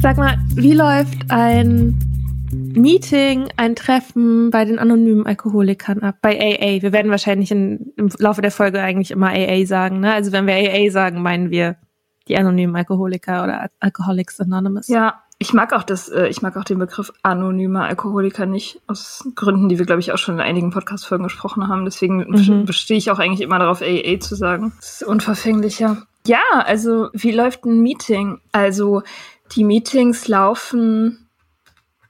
Sag mal, wie läuft ein Meeting, ein Treffen bei den anonymen Alkoholikern ab? Bei AA. Wir werden wahrscheinlich in, im Laufe der Folge eigentlich immer AA sagen. Ne? Also wenn wir AA sagen, meinen wir die anonymen Alkoholiker oder Alcoholics Anonymous. Ja, ich mag auch das, äh, ich mag auch den Begriff anonymer Alkoholiker nicht, aus Gründen, die wir, glaube ich, auch schon in einigen Podcast-Folgen gesprochen haben. Deswegen Mhm. bestehe ich auch eigentlich immer darauf, AA zu sagen. Das ist unverfänglicher. Ja, also wie läuft ein Meeting? Also die Meetings laufen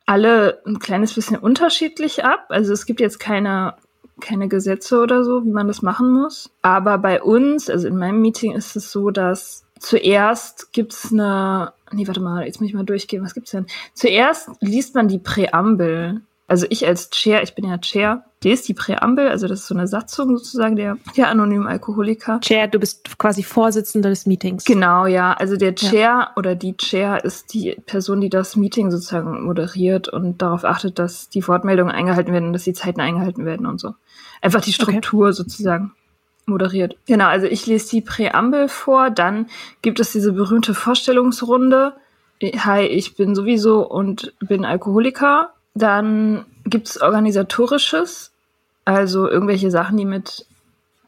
alle ein kleines bisschen unterschiedlich ab. Also es gibt jetzt keine, keine Gesetze oder so, wie man das machen muss. Aber bei uns, also in meinem Meeting ist es so, dass zuerst gibt's eine, nee, warte mal, jetzt muss ich mal durchgehen, was gibt's denn? Zuerst liest man die Präambel. Also ich als Chair, ich bin ja Chair, lese die Präambel, also das ist so eine Satzung sozusagen der, der anonymen Alkoholiker. Chair, du bist quasi Vorsitzender des Meetings. Genau, ja. Also der Chair oder die Chair ist die Person, die das Meeting sozusagen moderiert und darauf achtet, dass die Wortmeldungen eingehalten werden und dass die Zeiten eingehalten werden und so. Einfach die Struktur sozusagen moderiert. Genau, also ich lese die Präambel vor, dann gibt es diese berühmte Vorstellungsrunde. Hi, ich bin sowieso und bin Alkoholiker. Dann gibt's organisatorisches, also irgendwelche Sachen, die mit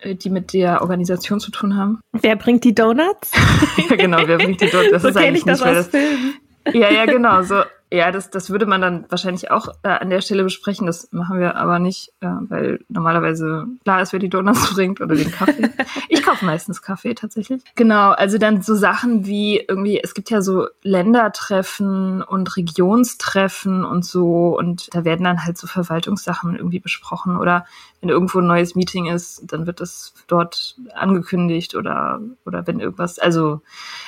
äh, die mit der Organisation zu tun haben. Wer bringt die Donuts? Ja, genau, wer bringt die dort? Das so ist eigentlich ich das nicht, aus Filmen. Ja, ja, genau. So, ja, das, das würde man dann wahrscheinlich auch äh, an der Stelle besprechen. Das machen wir aber nicht, äh, weil normalerweise klar ist, wer die Donuts bringt oder den Kaffee. ich kaufe meistens Kaffee tatsächlich. Genau, also dann so Sachen wie irgendwie, es gibt ja so Ländertreffen und Regionstreffen und so und da werden dann halt so Verwaltungssachen irgendwie besprochen oder wenn irgendwo ein neues Meeting ist, dann wird das dort angekündigt oder, oder wenn irgendwas, also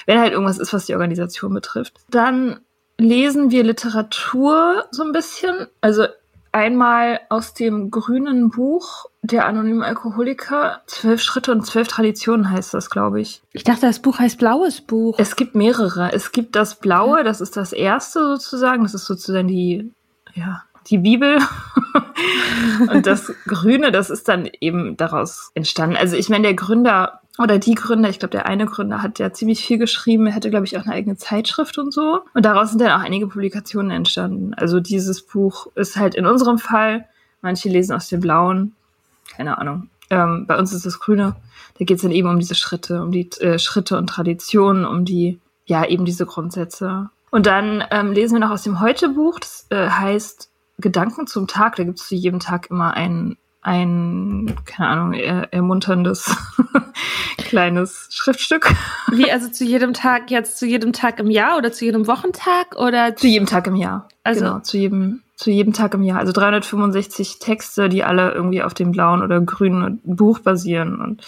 wenn halt irgendwas ist, was die Organisation betrifft. Dann lesen wir Literatur so ein bisschen. Also einmal aus dem grünen Buch der anonymen Alkoholiker, Zwölf Schritte und zwölf Traditionen heißt das, glaube ich. Ich dachte, das Buch heißt Blaues Buch. Es gibt mehrere. Es gibt das Blaue, das ist das erste sozusagen. Das ist sozusagen die, ja, die Bibel. und das Grüne, das ist dann eben daraus entstanden. Also ich meine, der Gründer oder die Gründer, ich glaube, der eine Gründer hat ja ziemlich viel geschrieben, er hatte, glaube ich, auch eine eigene Zeitschrift und so. Und daraus sind dann auch einige Publikationen entstanden. Also dieses Buch ist halt in unserem Fall, manche lesen aus dem Blauen, keine Ahnung. Ähm, bei uns ist das Grüne. Da geht es dann eben um diese Schritte, um die äh, Schritte und Traditionen, um die, ja, eben diese Grundsätze. Und dann ähm, lesen wir noch aus dem Heute-Buch, das äh, heißt Gedanken zum Tag. Da gibt es zu jedem Tag immer ein, ein, keine Ahnung, er, ermunterndes kleines Schriftstück. Wie, also zu jedem Tag, jetzt zu jedem Tag im Jahr oder zu jedem Wochentag oder? Zu jedem Tag im Jahr. Also, genau, zu jedem, zu jedem Tag im Jahr. Also 365 Texte, die alle irgendwie auf dem blauen oder grünen Buch basieren und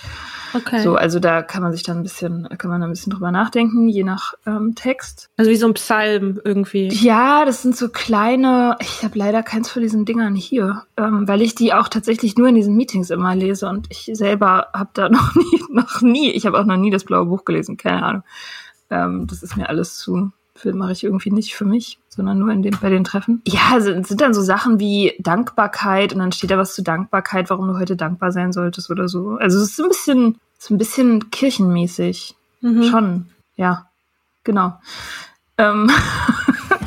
okay. so. Also da kann man sich dann ein bisschen, kann man ein bisschen drüber nachdenken, je nach ähm, Text. Also wie so ein Psalm irgendwie. Ja, das sind so kleine. Ich habe leider keins von diesen Dingern hier, ähm, weil ich die auch tatsächlich nur in diesen Meetings immer lese und ich selber habe da noch nie, noch nie. Ich habe auch noch nie das blaue Buch gelesen, keine Ahnung. Ähm, das ist mir alles zu mache ich irgendwie nicht für mich, sondern nur in dem, bei den Treffen. Ja, sind, sind dann so Sachen wie Dankbarkeit und dann steht da was zu Dankbarkeit, warum du heute dankbar sein solltest oder so. Also es ist ein bisschen, so ein bisschen kirchenmäßig. Mhm. Schon, ja. Genau. Ähm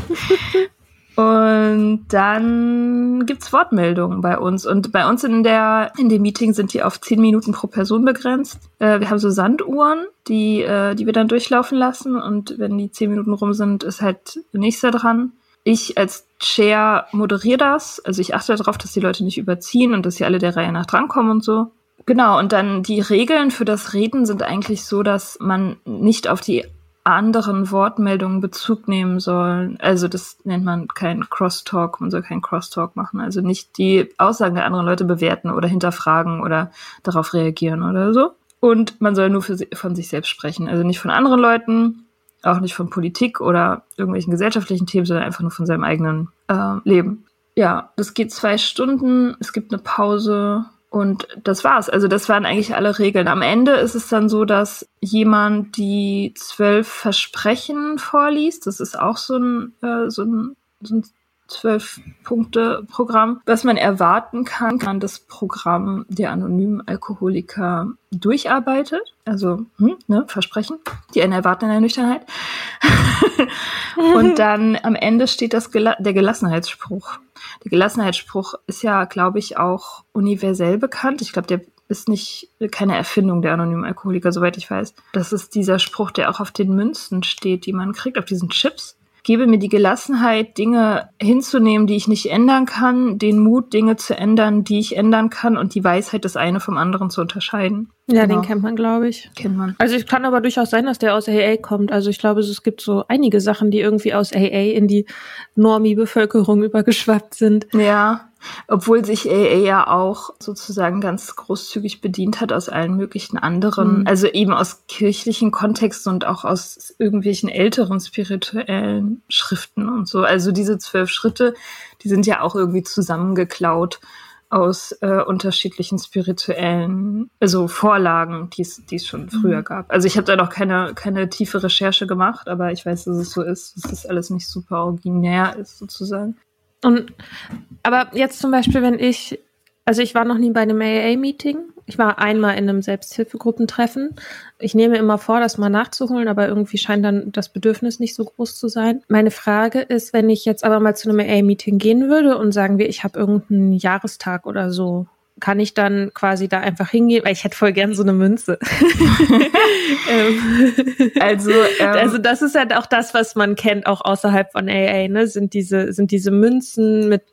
Und dann gibt's Wortmeldungen bei uns. Und bei uns in der in dem Meeting sind die auf zehn Minuten pro Person begrenzt. Äh, wir haben so Sanduhren, die, äh, die wir dann durchlaufen lassen. Und wenn die zehn Minuten rum sind, ist halt nächster dran. Ich als Chair moderiere das. Also ich achte darauf, dass die Leute nicht überziehen und dass sie alle der Reihe nach drankommen und so. Genau, und dann die Regeln für das Reden sind eigentlich so, dass man nicht auf die anderen Wortmeldungen Bezug nehmen sollen. Also das nennt man kein Crosstalk, man soll kein Crosstalk machen. Also nicht die Aussagen der anderen Leute bewerten oder hinterfragen oder darauf reagieren oder so. Und man soll nur für, von sich selbst sprechen. Also nicht von anderen Leuten, auch nicht von Politik oder irgendwelchen gesellschaftlichen Themen, sondern einfach nur von seinem eigenen äh, Leben. Ja, das geht zwei Stunden, es gibt eine Pause und das war's. Also das waren eigentlich alle Regeln. Am Ende ist es dann so, dass jemand die zwölf Versprechen vorliest. Das ist auch so ein, äh, so ein, so ein Zwölf-Punkte-Programm, was man erwarten kann, kann das Programm der anonymen Alkoholiker durcharbeitet. Also, hm, ne, Versprechen, die einen erwarten in der Nüchternheit. Und dann am Ende steht das Gela der Gelassenheitsspruch. Der Gelassenheitsspruch ist ja, glaube ich, auch universell bekannt. Ich glaube, der ist nicht keine Erfindung der anonymen Alkoholiker, soweit ich weiß. Das ist dieser Spruch, der auch auf den Münzen steht, die man kriegt, auf diesen Chips gebe mir die Gelassenheit, Dinge hinzunehmen, die ich nicht ändern kann, den Mut, Dinge zu ändern, die ich ändern kann und die Weisheit, das eine vom anderen zu unterscheiden. Ja, genau. den kennt man, glaube ich. Kennt man. Also es kann aber durchaus sein, dass der aus AA kommt. Also ich glaube, es gibt so einige Sachen, die irgendwie aus AA in die Normie-Bevölkerung übergeschwappt sind. Ja, obwohl sich AA ja auch sozusagen ganz großzügig bedient hat aus allen möglichen anderen, mhm. also eben aus kirchlichen Kontexten und auch aus irgendwelchen älteren spirituellen Schriften und so. Also diese zwölf Schritte, die sind ja auch irgendwie zusammengeklaut aus äh, unterschiedlichen spirituellen, also Vorlagen, die es schon mhm. früher gab. Also ich habe da noch keine, keine tiefe Recherche gemacht, aber ich weiß, dass es so ist, dass das alles nicht super originär ist sozusagen. Und aber jetzt zum Beispiel, wenn ich, also ich war noch nie bei einem AA-Meeting. Ich war einmal in einem Selbsthilfegruppentreffen. Ich nehme immer vor, das mal nachzuholen, aber irgendwie scheint dann das Bedürfnis nicht so groß zu sein. Meine Frage ist, wenn ich jetzt aber mal zu einem AA-Meeting gehen würde und sagen wir, ich habe irgendeinen Jahrestag oder so kann ich dann quasi da einfach hingehen, weil ich hätte voll gern so eine Münze. Ähm, also, ähm, also das ist halt auch das, was man kennt, auch außerhalb von AA, ne? Sind diese, sind diese Münzen mit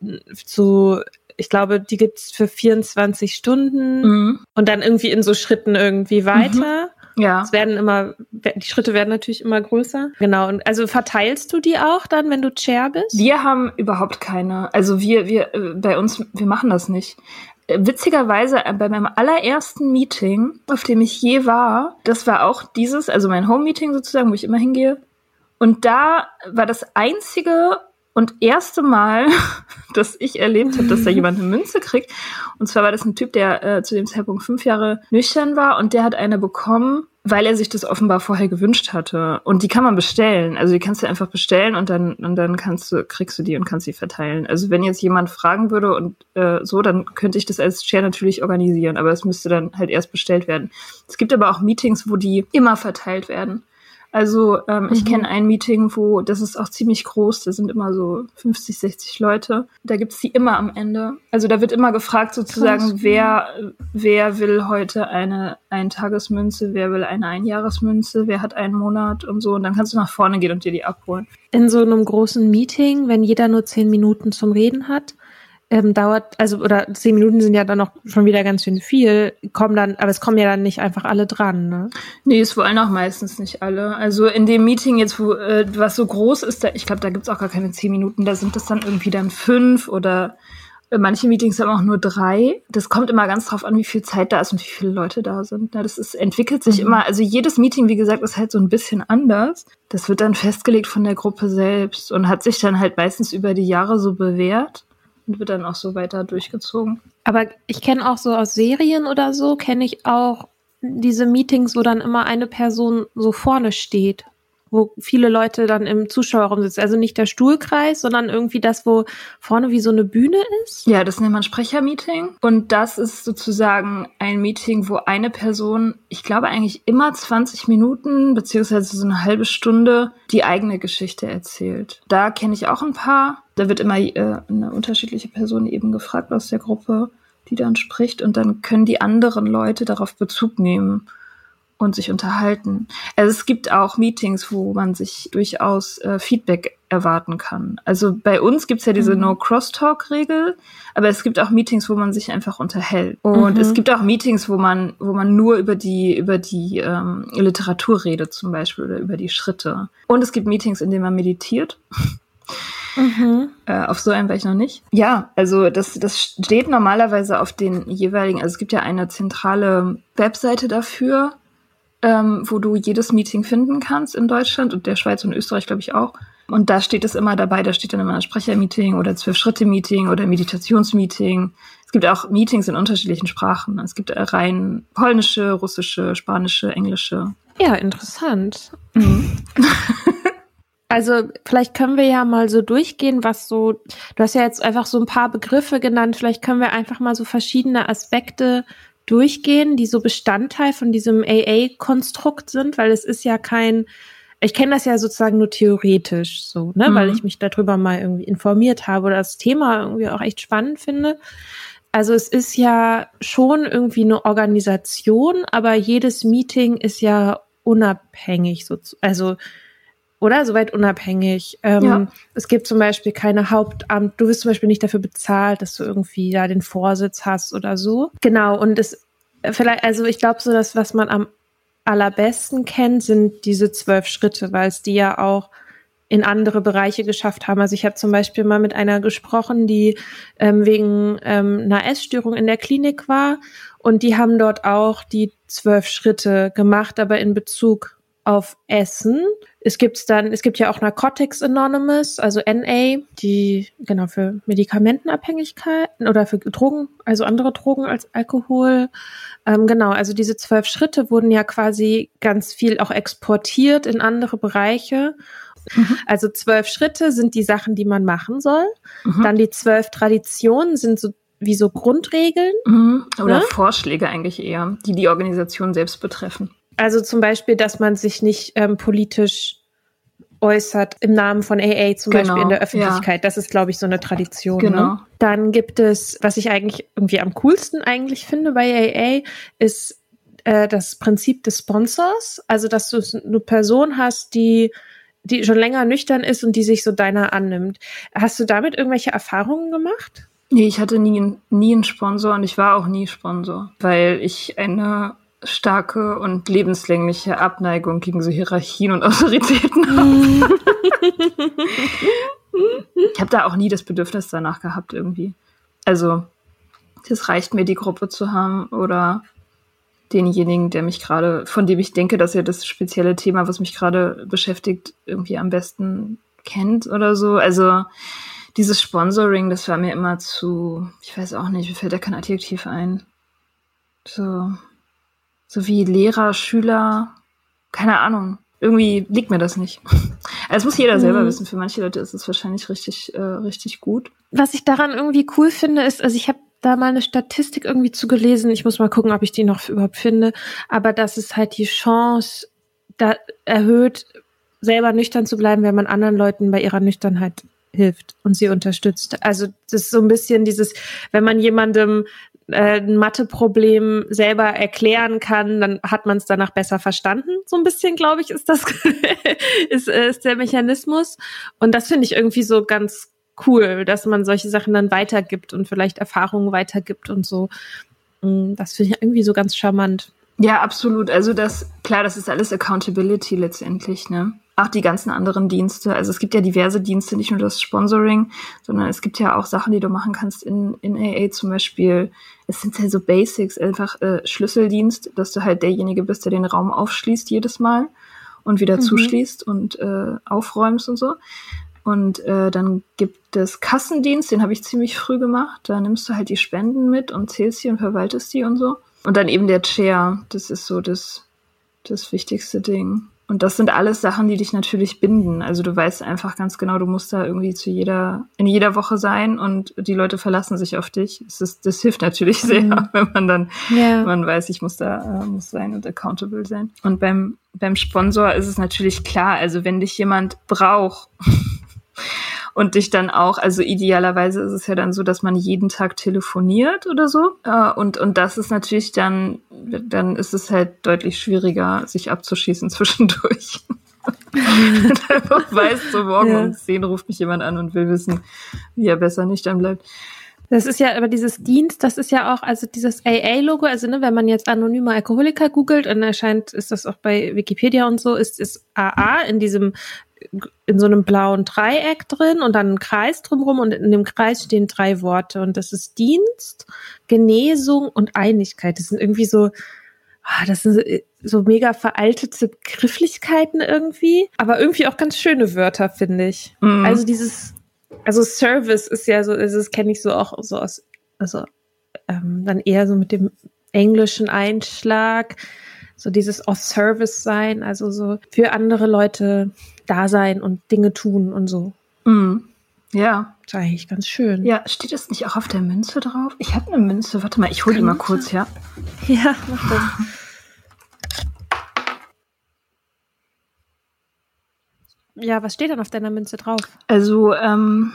zu ich glaube, die gibt's für 24 Stunden mhm. und dann irgendwie in so Schritten irgendwie weiter. Mhm. Ja. Es werden immer, die Schritte werden natürlich immer größer. Genau. Und also verteilst du die auch dann, wenn du Chair bist? Wir haben überhaupt keine. Also wir, wir, äh, bei uns, wir machen das nicht witzigerweise äh, bei meinem allerersten Meeting, auf dem ich je war, das war auch dieses, also mein Home-Meeting sozusagen, wo ich immer hingehe. Und da war das einzige und erste Mal, dass ich erlebt habe, dass da jemand eine Münze kriegt. Und zwar war das ein Typ, der äh, zu dem Zeitpunkt fünf Jahre nüchtern war und der hat eine bekommen weil er sich das offenbar vorher gewünscht hatte. Und die kann man bestellen. Also die kannst du einfach bestellen und dann, und dann kannst du, kriegst du die und kannst sie verteilen. Also wenn jetzt jemand fragen würde und äh, so, dann könnte ich das als Share natürlich organisieren, aber es müsste dann halt erst bestellt werden. Es gibt aber auch Meetings, wo die immer verteilt werden. Also ähm, mhm. ich kenne ein Meeting, wo, das ist auch ziemlich groß, da sind immer so 50, 60 Leute. Da gibt's die immer am Ende. Also da wird immer gefragt sozusagen, Krass. wer, wer will heute eine Eintagesmünze, wer will eine Einjahresmünze, wer hat einen Monat und so. Und dann kannst du nach vorne gehen und dir die abholen. In so einem großen Meeting, wenn jeder nur zehn Minuten zum Reden hat, ähm, dauert, also oder zehn Minuten sind ja dann noch schon wieder ganz schön viel, kommen dann, aber es kommen ja dann nicht einfach alle dran, ne? Nee, es wollen auch meistens nicht alle. Also in dem Meeting jetzt, wo äh, was so groß ist, da, ich glaube, da gibt's auch gar keine zehn Minuten, da sind das dann irgendwie dann fünf oder äh, manche Meetings haben auch nur drei. Das kommt immer ganz drauf an, wie viel Zeit da ist und wie viele Leute da sind. Ja, das ist, entwickelt sich mhm. immer, also jedes Meeting, wie gesagt, ist halt so ein bisschen anders. Das wird dann festgelegt von der Gruppe selbst und hat sich dann halt meistens über die Jahre so bewährt und wird dann auch so weiter durchgezogen. Aber ich kenne auch so aus Serien oder so, kenne ich auch diese Meetings, wo dann immer eine Person so vorne steht, wo viele Leute dann im Zuschauerraum sitzen. Also nicht der Stuhlkreis, sondern irgendwie das, wo vorne wie so eine Bühne ist. Ja, das nennt man Sprechermeeting. Und das ist sozusagen ein Meeting, wo eine Person, ich glaube eigentlich immer 20 Minuten beziehungsweise so eine halbe Stunde die eigene Geschichte erzählt. Da kenne ich auch ein paar da wird immer äh, eine unterschiedliche Person eben gefragt aus der Gruppe, die dann spricht und dann können die anderen Leute darauf Bezug nehmen und sich unterhalten. Also es gibt auch Meetings, wo man sich durchaus äh, Feedback erwarten kann. Also bei uns gibt's ja diese mhm. No-Crosstalk-Regel, aber es gibt auch Meetings, wo man sich einfach unterhält. Und mhm. es gibt auch Meetings, wo man, wo man nur über die, über die ähm, Literatur redet, zum Beispiel, oder über die Schritte. Und es gibt Meetings, in denen man meditiert. Mhm. Äh, auf so einem war ich noch nicht. Ja, also das, das steht normalerweise auf den jeweiligen, also es gibt ja eine zentrale Webseite dafür, ähm, wo du jedes Meeting finden kannst in Deutschland und der Schweiz und Österreich, glaube ich, auch. Und da steht es immer dabei, da steht dann immer ein Sprechermeeting oder Zwölf-Schritte-Meeting oder Meditationsmeeting. Es gibt auch Meetings in unterschiedlichen Sprachen. Es gibt rein polnische, russische, spanische, englische. Ja, interessant. Mhm. Also vielleicht können wir ja mal so durchgehen, was so, du hast ja jetzt einfach so ein paar Begriffe genannt, vielleicht können wir einfach mal so verschiedene Aspekte durchgehen, die so Bestandteil von diesem AA-Konstrukt sind, weil es ist ja kein, ich kenne das ja sozusagen nur theoretisch so, ne, mhm. weil ich mich darüber mal irgendwie informiert habe oder das Thema irgendwie auch echt spannend finde. Also es ist ja schon irgendwie eine Organisation, aber jedes Meeting ist ja unabhängig, so, also oder? Soweit unabhängig. Ähm, ja. Es gibt zum Beispiel keine Hauptamt, du wirst zum Beispiel nicht dafür bezahlt, dass du irgendwie da den Vorsitz hast oder so. Genau, und es vielleicht, also ich glaube so, dass was man am allerbesten kennt, sind diese zwölf Schritte, weil es die ja auch in andere Bereiche geschafft haben. Also ich habe zum Beispiel mal mit einer gesprochen, die ähm, wegen ähm, einer Essstörung in der Klinik war und die haben dort auch die zwölf Schritte gemacht, aber in Bezug auf Essen. Es gibt dann, es gibt ja auch Narcotics Anonymous, also NA, die genau für Medikamentenabhängigkeiten oder für Drogen, also andere Drogen als Alkohol. Ähm, genau, also diese zwölf Schritte wurden ja quasi ganz viel auch exportiert in andere Bereiche. Mhm. Also zwölf Schritte sind die Sachen, die man machen soll. Mhm. Dann die zwölf Traditionen sind so wie so Grundregeln. Mhm. Oder ne? Vorschläge eigentlich eher, die die Organisation selbst betreffen. Also zum Beispiel, dass man sich nicht ähm, politisch äußert im Namen von AA zum genau, Beispiel in der Öffentlichkeit. Ja. Das ist, glaube ich, so eine Tradition. Ne? Genau. Ne? Dann gibt es, was ich eigentlich irgendwie am coolsten eigentlich finde bei AA, ist äh, das Prinzip des Sponsors. Also, dass du eine Person hast, die die schon länger nüchtern ist und die sich so deiner annimmt. Hast du damit irgendwelche Erfahrungen gemacht? Nee, ich hatte nie, nie einen Sponsor und ich war auch nie Sponsor, weil ich eine starke und lebenslängliche Abneigung gegen so Hierarchien und Autoritäten habe. ich habe da auch nie das Bedürfnis danach gehabt irgendwie. Also, das reicht mir, die Gruppe zu haben oder denjenigen, der mich gerade, von dem ich denke, dass er das spezielle Thema, was mich gerade beschäftigt, irgendwie am besten kennt oder so. Also dieses Sponsoring, das war mir immer zu, ich weiß auch nicht, mir fällt da kein Adjektiv ein. So so wie Lehrer, Schüler, keine Ahnung. Irgendwie liegt mir das nicht. Also das muss jeder selber mhm. wissen. Für manche Leute ist es wahrscheinlich richtig, äh, richtig gut. Was ich daran irgendwie cool finde, ist, also ich habe da mal eine Statistik irgendwie zu gelesen. Ich muss mal gucken, ob ich die noch überhaupt finde. Aber dass es halt die Chance da erhöht, selber nüchtern zu bleiben, wenn man anderen Leuten bei ihrer Nüchternheit hilft und sie unterstützt. Also das ist so ein bisschen dieses, wenn man jemandem äh, ein Matheproblem selber erklären kann, dann hat man es danach besser verstanden. So ein bisschen, glaube ich, ist das ist, äh, ist der Mechanismus. Und das finde ich irgendwie so ganz cool, dass man solche Sachen dann weitergibt und vielleicht Erfahrungen weitergibt und so. Mm, das finde ich irgendwie so ganz charmant. Ja, absolut. Also das, klar, das ist alles Accountability letztendlich, ne? Auch die ganzen anderen Dienste. Also es gibt ja diverse Dienste, nicht nur das Sponsoring, sondern es gibt ja auch Sachen, die du machen kannst in, in AA zum Beispiel. Es sind ja so Basics, einfach äh, Schlüsseldienst, dass du halt derjenige bist, der den Raum aufschließt jedes Mal und wieder mhm. zuschließt und äh, aufräumst und so. Und äh, dann gibt es Kassendienst, den habe ich ziemlich früh gemacht. Da nimmst du halt die Spenden mit und zählst die und verwaltest die und so. Und dann eben der Chair, das ist so das, das wichtigste Ding. Und das sind alles Sachen, die dich natürlich binden. Also du weißt einfach ganz genau, du musst da irgendwie zu jeder, in jeder Woche sein und die Leute verlassen sich auf dich. Das, ist, das hilft natürlich sehr, mhm. wenn man dann, yeah. man weiß, ich muss da, äh, muss sein und accountable sein. Und beim, beim Sponsor ist es natürlich klar, also wenn dich jemand braucht, und dich dann auch, also idealerweise ist es ja dann so, dass man jeden Tag telefoniert oder so. Äh, und, und das ist natürlich dann, dann ist es halt deutlich schwieriger, sich abzuschießen zwischendurch. und einfach weißt, so morgen ja. um 10 ruft mich jemand an und will wissen, wie er besser nicht dann bleibt. Das ist ja aber dieses Dienst, das ist ja auch, also dieses AA-Logo, also ne, wenn man jetzt anonymer Alkoholiker googelt und erscheint, ist das auch bei Wikipedia und so, ist, ist AA in diesem in so einem blauen Dreieck drin und dann ein Kreis drumherum und in dem Kreis stehen drei Worte und das ist Dienst, Genesung und Einigkeit. Das sind irgendwie so, ah, das sind so mega veraltete Grifflichkeiten irgendwie, aber irgendwie auch ganz schöne Wörter, finde ich. Mhm. Also dieses, also Service ist ja so, also das kenne ich so auch so aus, also ähm, dann eher so mit dem englischen Einschlag so dieses Off-Service sein, also so für andere Leute da sein und Dinge tun und so. Mhm. Ja. Das ist eigentlich ganz schön. Ja, steht es nicht auch auf der Münze drauf? Ich habe eine Münze. Warte mal, ich hole die mal kurz her. Ja, mach das. Ja, was steht dann auf deiner Münze drauf? Also, ähm,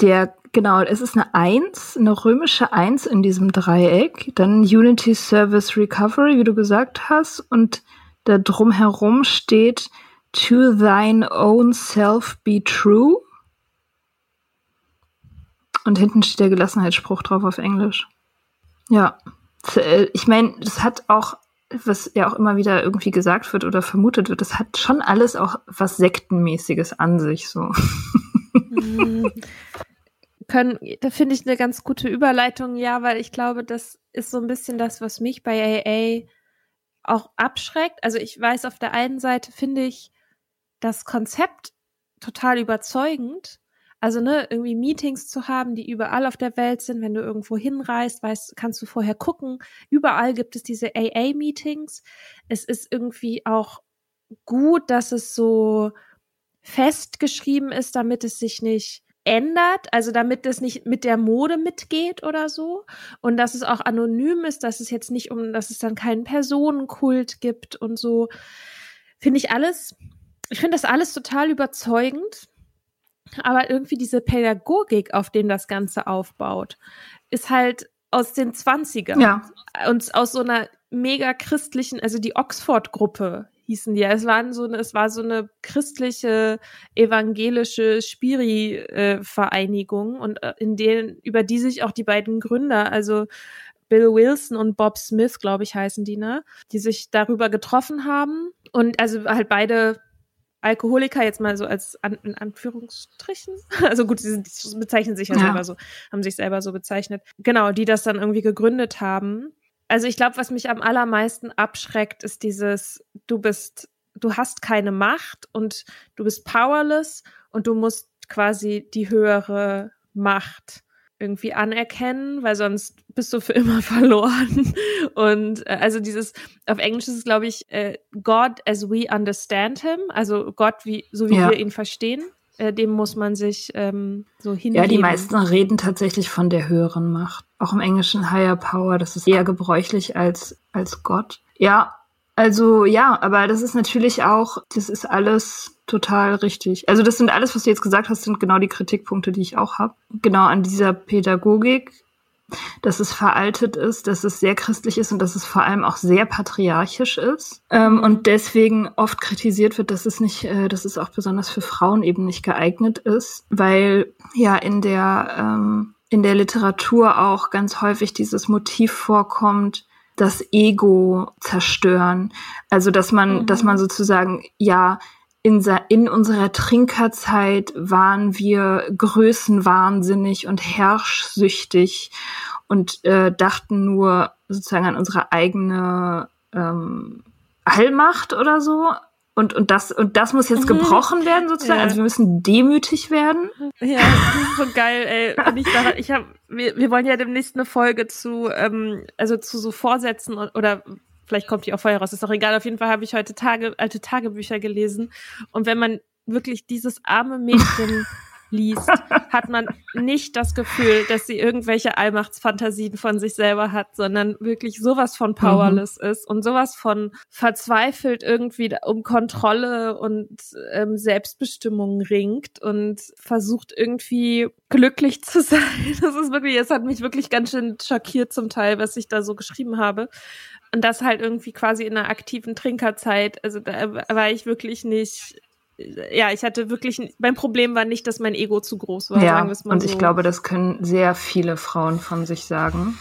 der, genau, es ist eine Eins, eine römische Eins in diesem Dreieck, dann Unity Service Recovery, wie du gesagt hast, und da drumherum steht To thine own self be true. Und hinten steht der Gelassenheitsspruch drauf auf Englisch. Ja. Äh, ich meine, das hat auch, was ja auch immer wieder irgendwie gesagt wird oder vermutet wird, das hat schon alles auch was Sektenmäßiges an sich, so. Können, da finde ich eine ganz gute Überleitung, ja, weil ich glaube, das ist so ein bisschen das, was mich bei AA auch abschreckt. Also ich weiß, auf der einen Seite finde ich das Konzept total überzeugend. Also, ne, irgendwie Meetings zu haben, die überall auf der Welt sind. Wenn du irgendwo hinreist, weißt, kannst du vorher gucken. Überall gibt es diese AA-Meetings. Es ist irgendwie auch gut, dass es so festgeschrieben ist, damit es sich nicht ändert, also damit es nicht mit der Mode mitgeht oder so und dass es auch anonym ist, dass es jetzt nicht um, dass es dann keinen Personenkult gibt und so, finde ich alles, ich finde das alles total überzeugend, aber irgendwie diese Pädagogik, auf dem das Ganze aufbaut, ist halt aus den Zwanzigern ja. und aus so einer mega christlichen, also die Oxford-Gruppe hießen die. Es waren so eine, es war so eine christliche, evangelische Spiri-Vereinigung und äh, in denen, über die sich auch die beiden Gründer, also Bill Wilson und Bob Smith, glaube ich, heißen die, ne? Die sich darüber getroffen haben und also halt beide Alkoholiker jetzt mal so als an, in Anführungsstrichen. Also gut, sie bezeichnen sich ja, ja selber so, haben sich selber so bezeichnet. Genau, die das dann irgendwie gegründet haben also ich glaube, was mich am allermeisten abschreckt, ist dieses, du bist, du hast keine Macht und du bist powerless und du musst quasi die höhere Macht irgendwie anerkennen, weil sonst bist du für immer verloren. Und äh, also dieses, auf Englisch ist es, glaube ich, äh, God as we understand him, also Gott, wie, so wie ja. wir ihn verstehen, äh, dem muss man sich ähm, so hingeben. Ja, die meisten reden tatsächlich von der höheren Macht. Auch im Englischen Higher Power, das ist eher gebräuchlich als, als Gott. Ja, also ja, aber das ist natürlich auch, das ist alles total richtig. Also das sind alles, was du jetzt gesagt hast, sind genau die Kritikpunkte, die ich auch habe. Genau an dieser Pädagogik, dass es veraltet ist, dass es sehr christlich ist und dass es vor allem auch sehr patriarchisch ist ähm, und deswegen oft kritisiert wird, dass es nicht, äh, dass es auch besonders für Frauen eben nicht geeignet ist, weil ja in der ähm, in der Literatur auch ganz häufig dieses Motiv vorkommt, das Ego zerstören. Also dass man, mhm. dass man sozusagen ja in, in unserer Trinkerzeit waren wir größenwahnsinnig und herrschsüchtig und äh, dachten nur sozusagen an unsere eigene ähm, Allmacht oder so. Und, und, das, und das muss jetzt mhm. gebrochen werden, sozusagen. Ja. Also wir müssen demütig werden. Ja, das ist so geil, ey. Und ich, daran, ich hab, wir, wir wollen ja demnächst eine Folge zu, ähm, also zu so Vorsätzen oder Vielleicht kommt die auch vorher raus, ist doch egal. Auf jeden Fall habe ich heute Tage, alte Tagebücher gelesen. Und wenn man wirklich dieses arme Mädchen liest, hat man nicht das Gefühl, dass sie irgendwelche Allmachtsfantasien von sich selber hat, sondern wirklich sowas von powerless mhm. ist und sowas von verzweifelt irgendwie um Kontrolle und ähm, Selbstbestimmung ringt und versucht irgendwie glücklich zu sein. Das ist wirklich, es hat mich wirklich ganz schön schockiert zum Teil, was ich da so geschrieben habe. Und das halt irgendwie quasi in einer aktiven Trinkerzeit. Also da war ich wirklich nicht ja, ich hatte wirklich, mein Problem war nicht, dass mein Ego zu groß war. Ja, und ich so. glaube, das können sehr viele Frauen von sich sagen.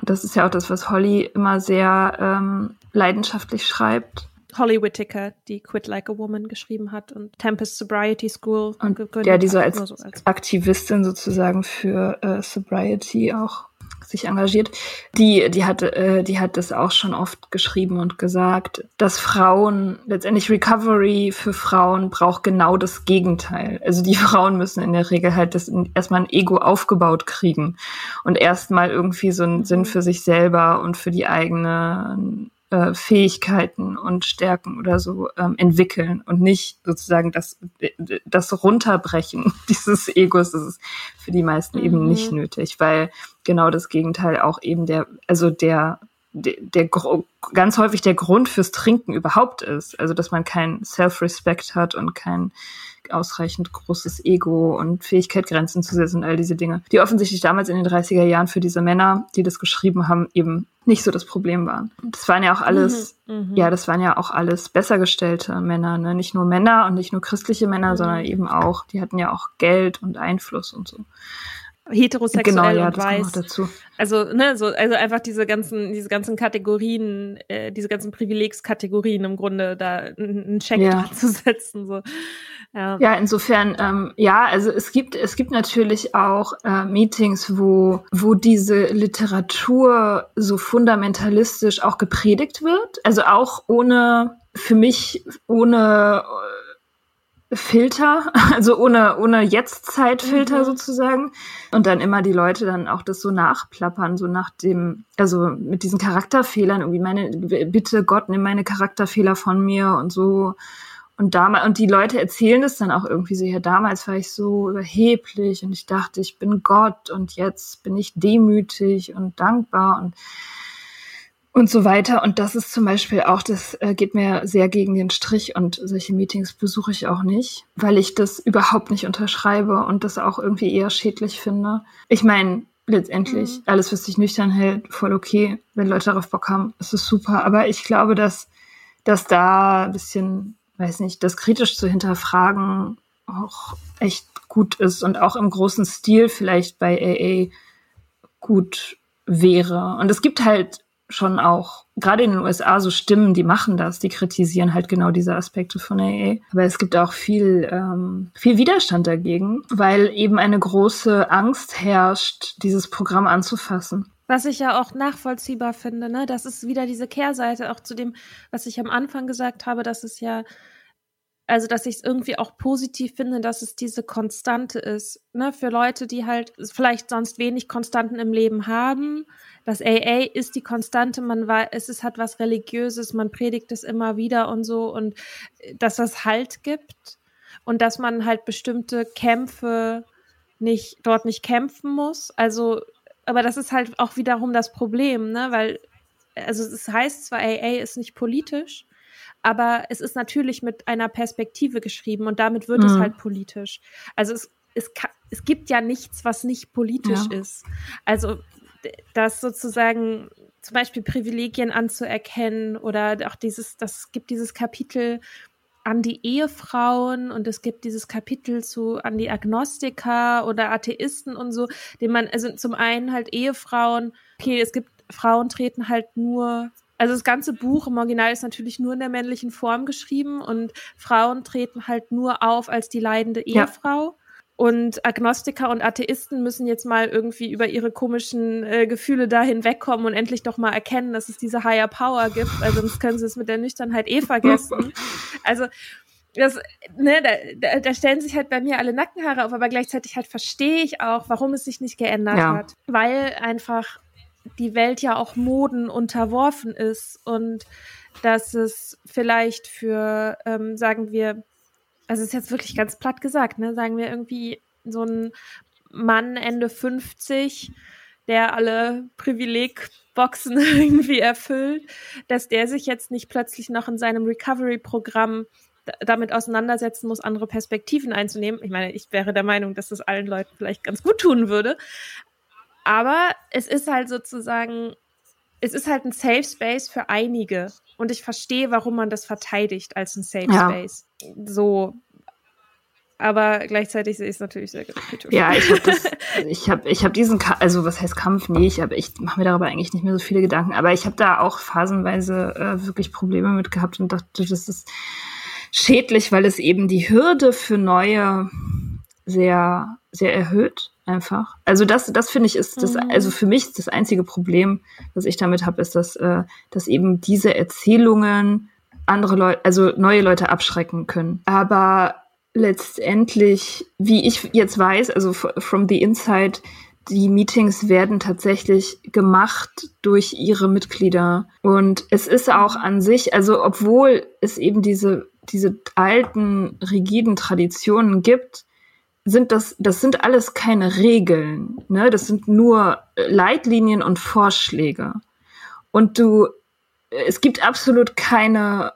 Und das ist ja auch das, was Holly immer sehr ähm, leidenschaftlich schreibt. Holly Whittaker, die Quit Like a Woman geschrieben hat und Tempest Sobriety School. Und ja, die so als, so als Aktivistin sozusagen für äh, Sobriety auch sich engagiert, die, die hat, äh, die hat das auch schon oft geschrieben und gesagt, dass Frauen, letztendlich Recovery für Frauen braucht genau das Gegenteil. Also die Frauen müssen in der Regel halt das erstmal ein Ego aufgebaut kriegen und erstmal irgendwie so einen Sinn für sich selber und für die eigene äh, Fähigkeiten und Stärken oder so ähm, entwickeln und nicht sozusagen das, das Runterbrechen dieses Egos das ist für die meisten mhm. eben nicht nötig, weil genau das Gegenteil auch eben der, also der, der, der ganz häufig der Grund fürs Trinken überhaupt ist. Also dass man kein Self-Respect hat und kein ausreichend großes Ego und Fähigkeit, Grenzen zu setzen und all diese Dinge, die offensichtlich damals in den 30er Jahren für diese Männer, die das geschrieben haben, eben nicht so das Problem waren. Das waren ja auch alles, mhm, mhm. ja, das waren ja auch alles besser gestellte Männer, ne? Nicht nur Männer und nicht nur christliche Männer, mhm. sondern eben auch, die hatten ja auch Geld und Einfluss und so heterosexuell genau, ja, und weiß. dazu. Also, ne, so, also einfach diese ganzen, diese ganzen Kategorien, äh, diese ganzen Privilegskategorien im Grunde da einen Check ja. zu setzen. So. Ja. ja, insofern, ähm, ja, also es gibt, es gibt natürlich auch äh, Meetings, wo, wo diese Literatur so fundamentalistisch auch gepredigt wird. Also auch ohne, für mich ohne Filter, also ohne, ohne Jetztzeitfilter mhm. sozusagen. Und dann immer die Leute dann auch das so nachplappern, so nach dem, also mit diesen Charakterfehlern, irgendwie meine, bitte Gott, nimm meine Charakterfehler von mir und so. Und damals, und die Leute erzählen es dann auch irgendwie so, ja, damals war ich so überheblich und ich dachte, ich bin Gott und jetzt bin ich demütig und dankbar und und so weiter. Und das ist zum Beispiel auch, das äh, geht mir sehr gegen den Strich und solche Meetings besuche ich auch nicht, weil ich das überhaupt nicht unterschreibe und das auch irgendwie eher schädlich finde. Ich meine, letztendlich, mhm. alles, was sich nüchtern hält, voll okay. Wenn Leute darauf Bock haben, ist es super. Aber ich glaube, dass, dass da ein bisschen, weiß nicht, das kritisch zu hinterfragen auch echt gut ist und auch im großen Stil vielleicht bei AA gut wäre. Und es gibt halt schon auch, gerade in den USA, so Stimmen, die machen das, die kritisieren halt genau diese Aspekte von AA. Aber es gibt auch viel, ähm, viel Widerstand dagegen, weil eben eine große Angst herrscht, dieses Programm anzufassen. Was ich ja auch nachvollziehbar finde, ne? Das ist wieder diese Kehrseite auch zu dem, was ich am Anfang gesagt habe, dass es ja also dass ich es irgendwie auch positiv finde, dass es diese Konstante ist. Ne? Für Leute, die halt vielleicht sonst wenig Konstanten im Leben haben. Das AA ist die Konstante, man weiß, es ist, hat was Religiöses, man predigt es immer wieder und so und äh, dass es Halt gibt und dass man halt bestimmte Kämpfe nicht, dort nicht kämpfen muss. Also, aber das ist halt auch wiederum das Problem, ne? Weil, also es heißt zwar, AA ist nicht politisch, aber es ist natürlich mit einer Perspektive geschrieben und damit wird mhm. es halt politisch. Also es, es, es gibt ja nichts, was nicht politisch ja. ist. Also das sozusagen zum Beispiel Privilegien anzuerkennen oder auch dieses, das gibt dieses Kapitel an die Ehefrauen und es gibt dieses Kapitel zu an die Agnostiker oder Atheisten und so, den man, also zum einen halt Ehefrauen, okay, es gibt Frauen treten halt nur also das ganze Buch im Original ist natürlich nur in der männlichen Form geschrieben und Frauen treten halt nur auf als die leidende Ehefrau. Ja. Und Agnostiker und Atheisten müssen jetzt mal irgendwie über ihre komischen äh, Gefühle da hinwegkommen und endlich doch mal erkennen, dass es diese Higher Power gibt. Also sonst können sie es mit der Nüchternheit eh vergessen. Also das, ne, da, da stellen sich halt bei mir alle Nackenhaare auf, aber gleichzeitig halt verstehe ich auch, warum es sich nicht geändert ja. hat. Weil einfach die Welt ja auch Moden unterworfen ist und dass es vielleicht für, ähm, sagen wir, also ist jetzt wirklich ganz platt gesagt, ne, sagen wir irgendwie so ein Mann Ende 50, der alle Privilegboxen irgendwie erfüllt, dass der sich jetzt nicht plötzlich noch in seinem Recovery-Programm damit auseinandersetzen muss, andere Perspektiven einzunehmen. Ich meine, ich wäre der Meinung, dass das allen Leuten vielleicht ganz gut tun würde. Aber es ist halt sozusagen, es ist halt ein Safe Space für einige. Und ich verstehe, warum man das verteidigt als ein Safe ja. Space. So. Aber gleichzeitig sehe ich es natürlich sehr kritisch. Ja, ich habe ich habe, ich habe diesen, Ka also was heißt Kampf? Nee, ich ich mache mir darüber eigentlich nicht mehr so viele Gedanken. Aber ich habe da auch phasenweise äh, wirklich Probleme mit gehabt und dachte, das ist schädlich, weil es eben die Hürde für neue sehr, sehr erhöht einfach. Also das, das finde ich ist das, mhm. also für mich ist das einzige Problem, was ich damit habe, ist, dass, äh, dass eben diese Erzählungen andere Leute, also neue Leute abschrecken können. Aber letztendlich, wie ich jetzt weiß, also from the inside, die Meetings werden tatsächlich gemacht durch ihre Mitglieder. Und es ist auch an sich, also obwohl es eben diese, diese alten, rigiden Traditionen gibt, sind das, das sind alles keine Regeln, ne? Das sind nur Leitlinien und Vorschläge. Und du, es gibt absolut keine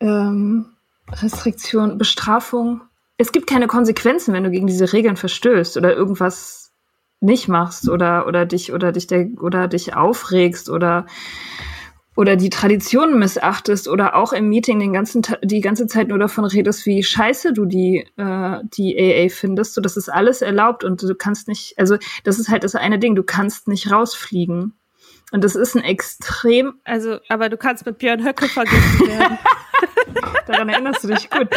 ähm, Restriktion, Bestrafung. Es gibt keine Konsequenzen, wenn du gegen diese Regeln verstößt oder irgendwas nicht machst oder oder dich oder dich der, oder dich aufregst oder oder die Traditionen missachtest oder auch im Meeting den ganzen die ganze Zeit nur davon redest, wie scheiße du die äh, die AA findest, so das ist alles erlaubt und du kannst nicht, also das ist halt das eine Ding, du kannst nicht rausfliegen. Und das ist ein extrem. Also, aber du kannst mit Björn Höcke vergessen werden. Daran erinnerst du dich gut.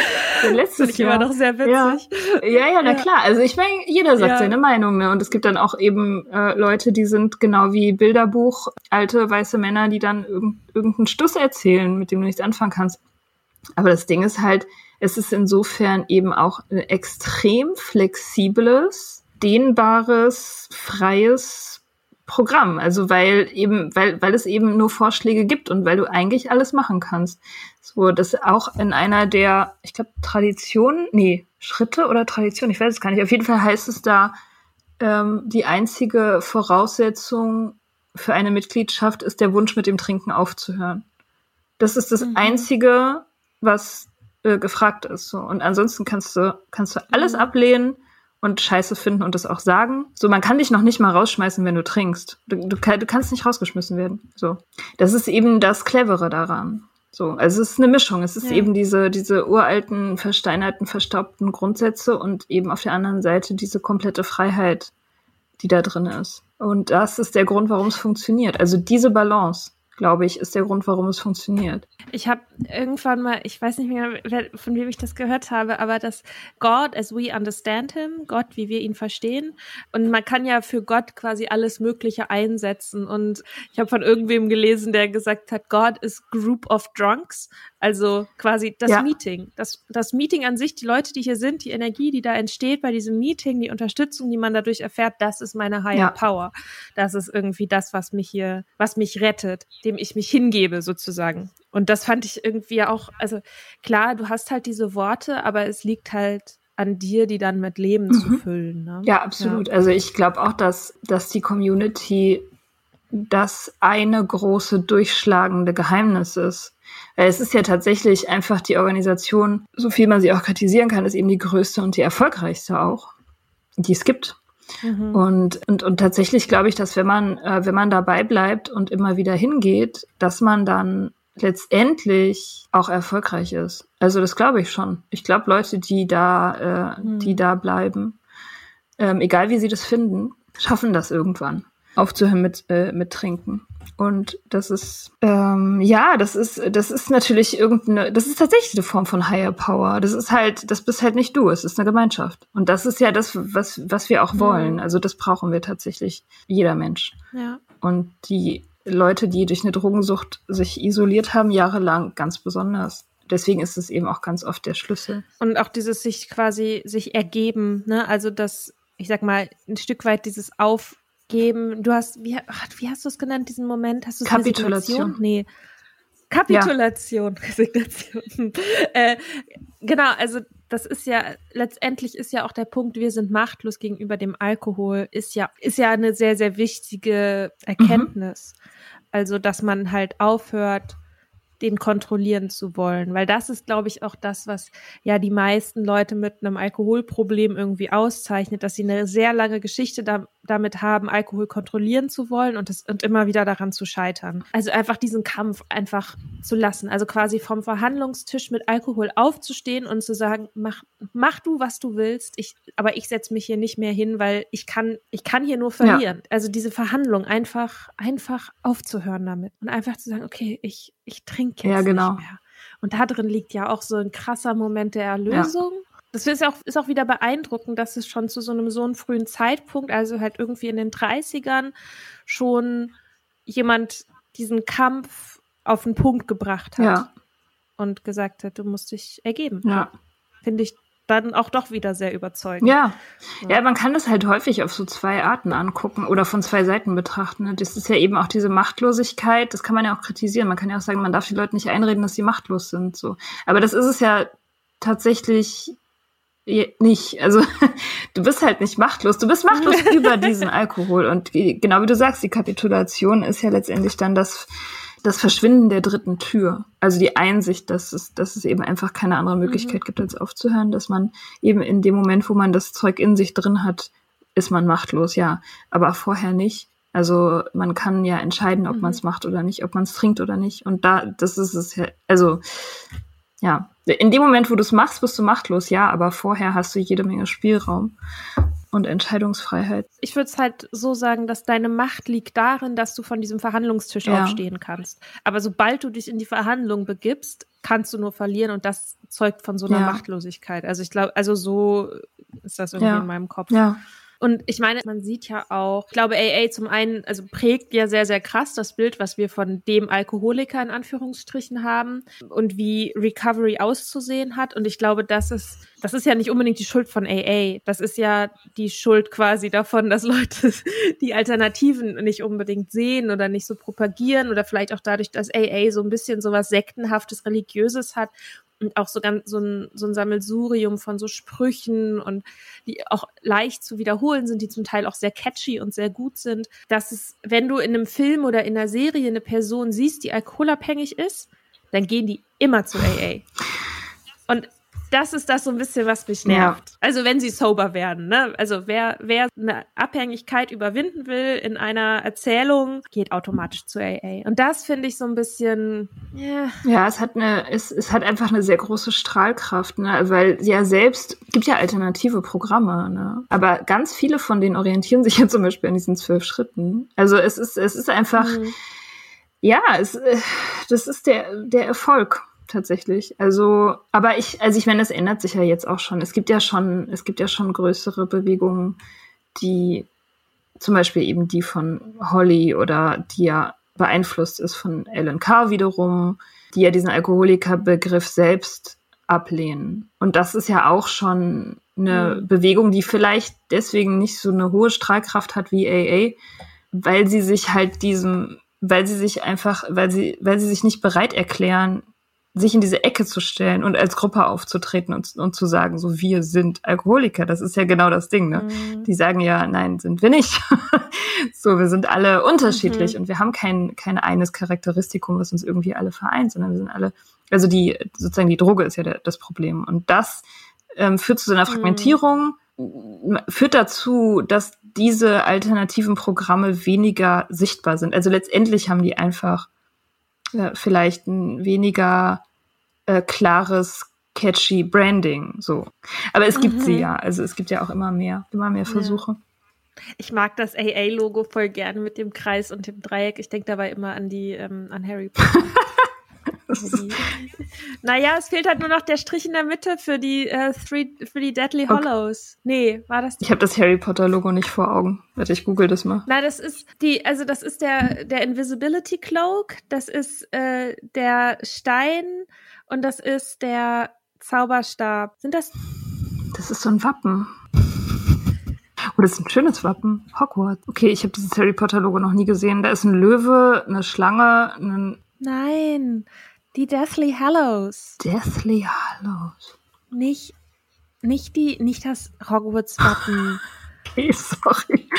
Letztes ich Jahr. war doch sehr witzig. Ja, ja, ja na klar. Also ich meine, jeder sagt ja. seine Meinung. Ne? Und es gibt dann auch eben äh, Leute, die sind genau wie Bilderbuch, alte weiße Männer, die dann irg irgendeinen Stuss erzählen, mit dem du nichts anfangen kannst. Aber das Ding ist halt, es ist insofern eben auch ein extrem flexibles, dehnbares, freies Programm. Also weil eben, weil, weil es eben nur Vorschläge gibt und weil du eigentlich alles machen kannst. So, das auch in einer der, ich glaube, Traditionen, nee, Schritte oder Tradition, ich weiß es gar nicht. Auf jeden Fall heißt es da, ähm, die einzige Voraussetzung für eine Mitgliedschaft ist der Wunsch, mit dem Trinken aufzuhören. Das ist das mhm. Einzige, was äh, gefragt ist. So. Und ansonsten kannst du, kannst du alles mhm. ablehnen und Scheiße finden und das auch sagen. So, man kann dich noch nicht mal rausschmeißen, wenn du trinkst. Du, du, du kannst nicht rausgeschmissen werden. So. Das ist eben das Clevere daran. So, also es ist eine Mischung. Es ist ja. eben diese, diese uralten, versteinerten, verstaubten Grundsätze und eben auf der anderen Seite diese komplette Freiheit, die da drin ist. Und das ist der Grund, warum es funktioniert. Also diese Balance. Glaube ich, ist der Grund, warum es funktioniert. Ich habe irgendwann mal, ich weiß nicht mehr, von wem ich das gehört habe, aber das God as we understand him, Gott, wie wir ihn verstehen. Und man kann ja für Gott quasi alles Mögliche einsetzen. Und ich habe von irgendwem gelesen, der gesagt hat, God is group of drunks. Also quasi das ja. Meeting. Das, das Meeting an sich, die Leute, die hier sind, die Energie, die da entsteht bei diesem Meeting, die Unterstützung, die man dadurch erfährt, das ist meine Higher ja. Power. Das ist irgendwie das, was mich hier, was mich rettet, dem ich mich hingebe, sozusagen. Und das fand ich irgendwie auch, also klar, du hast halt diese Worte, aber es liegt halt an dir, die dann mit Leben mhm. zu füllen. Ne? Ja, absolut. Ja. Also ich glaube auch, dass, dass die Community das eine große durchschlagende Geheimnis ist. Es ist ja tatsächlich einfach die Organisation, so viel man sie auch kritisieren kann, ist eben die größte und die erfolgreichste auch, die es gibt. Mhm. Und, und, und tatsächlich glaube ich, dass wenn man, äh, wenn man dabei bleibt und immer wieder hingeht, dass man dann letztendlich auch erfolgreich ist. Also das glaube ich schon. Ich glaube, Leute, die da, äh, mhm. die da bleiben, ähm, egal wie sie das finden, schaffen das irgendwann aufzuhören mit, äh, mit Trinken. Und das ist, ähm, ja, das ist, das ist natürlich irgendeine, das ist tatsächlich eine Form von Higher Power. Das ist halt, das bist halt nicht du, es ist eine Gemeinschaft. Und das ist ja das, was, was wir auch wollen. Also das brauchen wir tatsächlich, jeder Mensch. Ja. Und die Leute, die durch eine Drogensucht sich isoliert haben, jahrelang ganz besonders. Deswegen ist es eben auch ganz oft der Schlüssel. Und auch dieses sich quasi, sich ergeben, ne? Also das, ich sag mal, ein Stück weit dieses Auf, geben. Du hast, wie, wie hast du es genannt, diesen Moment? Hast du Kapitulation? Nee. Kapitulation, ja. Resignation. äh, genau, also das ist ja, letztendlich ist ja auch der Punkt, wir sind machtlos gegenüber dem Alkohol, ist ja, ist ja eine sehr, sehr wichtige Erkenntnis. Mhm. Also, dass man halt aufhört, den kontrollieren zu wollen. Weil das ist, glaube ich, auch das, was ja die meisten Leute mit einem Alkoholproblem irgendwie auszeichnet, dass sie eine sehr lange Geschichte da, damit haben, Alkohol kontrollieren zu wollen und, das, und immer wieder daran zu scheitern. Also einfach diesen Kampf einfach zu lassen. Also quasi vom Verhandlungstisch mit Alkohol aufzustehen und zu sagen, mach, mach du, was du willst, ich, aber ich setze mich hier nicht mehr hin, weil ich kann, ich kann hier nur verlieren. Ja. Also diese Verhandlung einfach, einfach aufzuhören damit und einfach zu sagen, okay, ich, ich trinke jetzt ja, genau. nicht mehr. Und da drin liegt ja auch so ein krasser Moment der Erlösung. Ja. Das ist auch, ist auch wieder beeindruckend, dass es schon zu so einem so einem frühen Zeitpunkt, also halt irgendwie in den 30ern, schon jemand diesen Kampf auf den Punkt gebracht hat ja. und gesagt hat, du musst dich ergeben. Ja. Finde ich dann auch doch wieder sehr überzeugend. Ja. ja, man kann das halt häufig auf so zwei Arten angucken oder von zwei Seiten betrachten. Ne? Das ist ja eben auch diese Machtlosigkeit, das kann man ja auch kritisieren. Man kann ja auch sagen, man darf die Leute nicht einreden, dass sie machtlos sind. So. Aber das ist es ja tatsächlich nicht. Also du bist halt nicht machtlos. Du bist machtlos über diesen Alkohol. Und genau wie du sagst, die Kapitulation ist ja letztendlich dann das das Verschwinden der dritten Tür. Also die Einsicht, dass es, dass es eben einfach keine andere Möglichkeit mhm. gibt, als aufzuhören, dass man eben in dem Moment, wo man das Zeug in sich drin hat, ist man machtlos, ja. Aber vorher nicht. Also man kann ja entscheiden, ob mhm. man es macht oder nicht, ob man es trinkt oder nicht. Und da, das ist es ja, also ja, in dem Moment, wo du es machst, bist du machtlos, ja, aber vorher hast du jede Menge Spielraum und Entscheidungsfreiheit. Ich würde es halt so sagen, dass deine Macht liegt darin, dass du von diesem Verhandlungstisch ja. aufstehen kannst. Aber sobald du dich in die Verhandlung begibst, kannst du nur verlieren und das zeugt von so einer ja. Machtlosigkeit. Also ich glaube, also so ist das irgendwie ja. in meinem Kopf. Ja. Und ich meine, man sieht ja auch, ich glaube, AA zum einen, also prägt ja sehr, sehr krass das Bild, was wir von dem Alkoholiker in Anführungsstrichen haben und wie Recovery auszusehen hat. Und ich glaube, das ist, das ist ja nicht unbedingt die Schuld von AA. Das ist ja die Schuld quasi davon, dass Leute die Alternativen nicht unbedingt sehen oder nicht so propagieren oder vielleicht auch dadurch, dass AA so ein bisschen so was Sektenhaftes, Religiöses hat und auch so ganz so ein, so ein Sammelsurium von so Sprüchen und die auch leicht zu wiederholen sind, die zum Teil auch sehr catchy und sehr gut sind, dass es, wenn du in einem Film oder in einer Serie eine Person siehst, die alkoholabhängig ist, dann gehen die immer zu AA. Und das ist das so ein bisschen, was mich nervt. Ja. Also wenn sie sober werden, ne? Also wer, wer eine Abhängigkeit überwinden will in einer Erzählung, geht automatisch zu AA. Und das finde ich so ein bisschen, yeah. ja. es hat eine, es, es hat einfach eine sehr große Strahlkraft, ne? Weil ja selbst, gibt ja alternative Programme, ne? Aber ganz viele von denen orientieren sich ja zum Beispiel an diesen zwölf Schritten. Also es ist, es ist einfach, mhm ja, es, äh, das ist der, der Erfolg tatsächlich. Also, aber ich, also ich meine, das ändert sich ja jetzt auch schon. Es gibt ja schon, es gibt ja schon größere Bewegungen, die zum Beispiel eben die von Holly oder die ja beeinflusst ist von Alan Carr wiederum, die ja diesen Alkoholikerbegriff selbst ablehnen. Und das ist ja auch schon eine mhm. Bewegung, die vielleicht deswegen nicht so eine hohe Strahlkraft hat wie AA, weil sie sich halt diesem, weil sie sich einfach, weil sie, weil sie sich nicht bereit erklären, sich in diese Ecke zu stellen und als Gruppe aufzutreten und, und zu sagen, so wir sind Alkoholiker. Das ist ja genau das Ding. Ne? Mhm. Die sagen ja, nein, sind wir nicht. so, wir sind alle unterschiedlich mhm. und wir haben kein, kein eines Charakteristikum, was uns irgendwie alle vereint, sondern wir sind alle, also die, sozusagen die Droge ist ja der, das Problem. Und das ähm, führt zu so einer mhm. Fragmentierung, mhm. führt dazu, dass diese alternativen Programme weniger sichtbar sind. Also letztendlich haben die einfach vielleicht ein weniger äh, klares, catchy Branding. So. Aber es gibt mhm. sie ja. Also es gibt ja auch immer mehr, immer mehr Versuche. Ich mag das AA-Logo voll gerne mit dem Kreis und dem Dreieck. Ich denke dabei immer an die, ähm, an Harry Potter. naja, es fehlt halt nur noch der Strich in der Mitte für die, äh, three, für die Deadly Hollows. Okay. Nee, war das die? Ich habe das Harry Potter Logo nicht vor Augen. Warte, ich google das mal. Nein, das ist die, also das ist der, der Invisibility Cloak, das ist äh, der Stein und das ist der Zauberstab. Sind das? Das ist so ein Wappen. Oh, das ist ein schönes Wappen. Hogwarts. Okay, ich habe dieses Harry Potter Logo noch nie gesehen. Da ist ein Löwe, eine Schlange, ein Nein, die Deathly Hallows. Deathly Hallows. Nicht, nicht die, nicht das Hogwarts-Wappen. okay, sorry.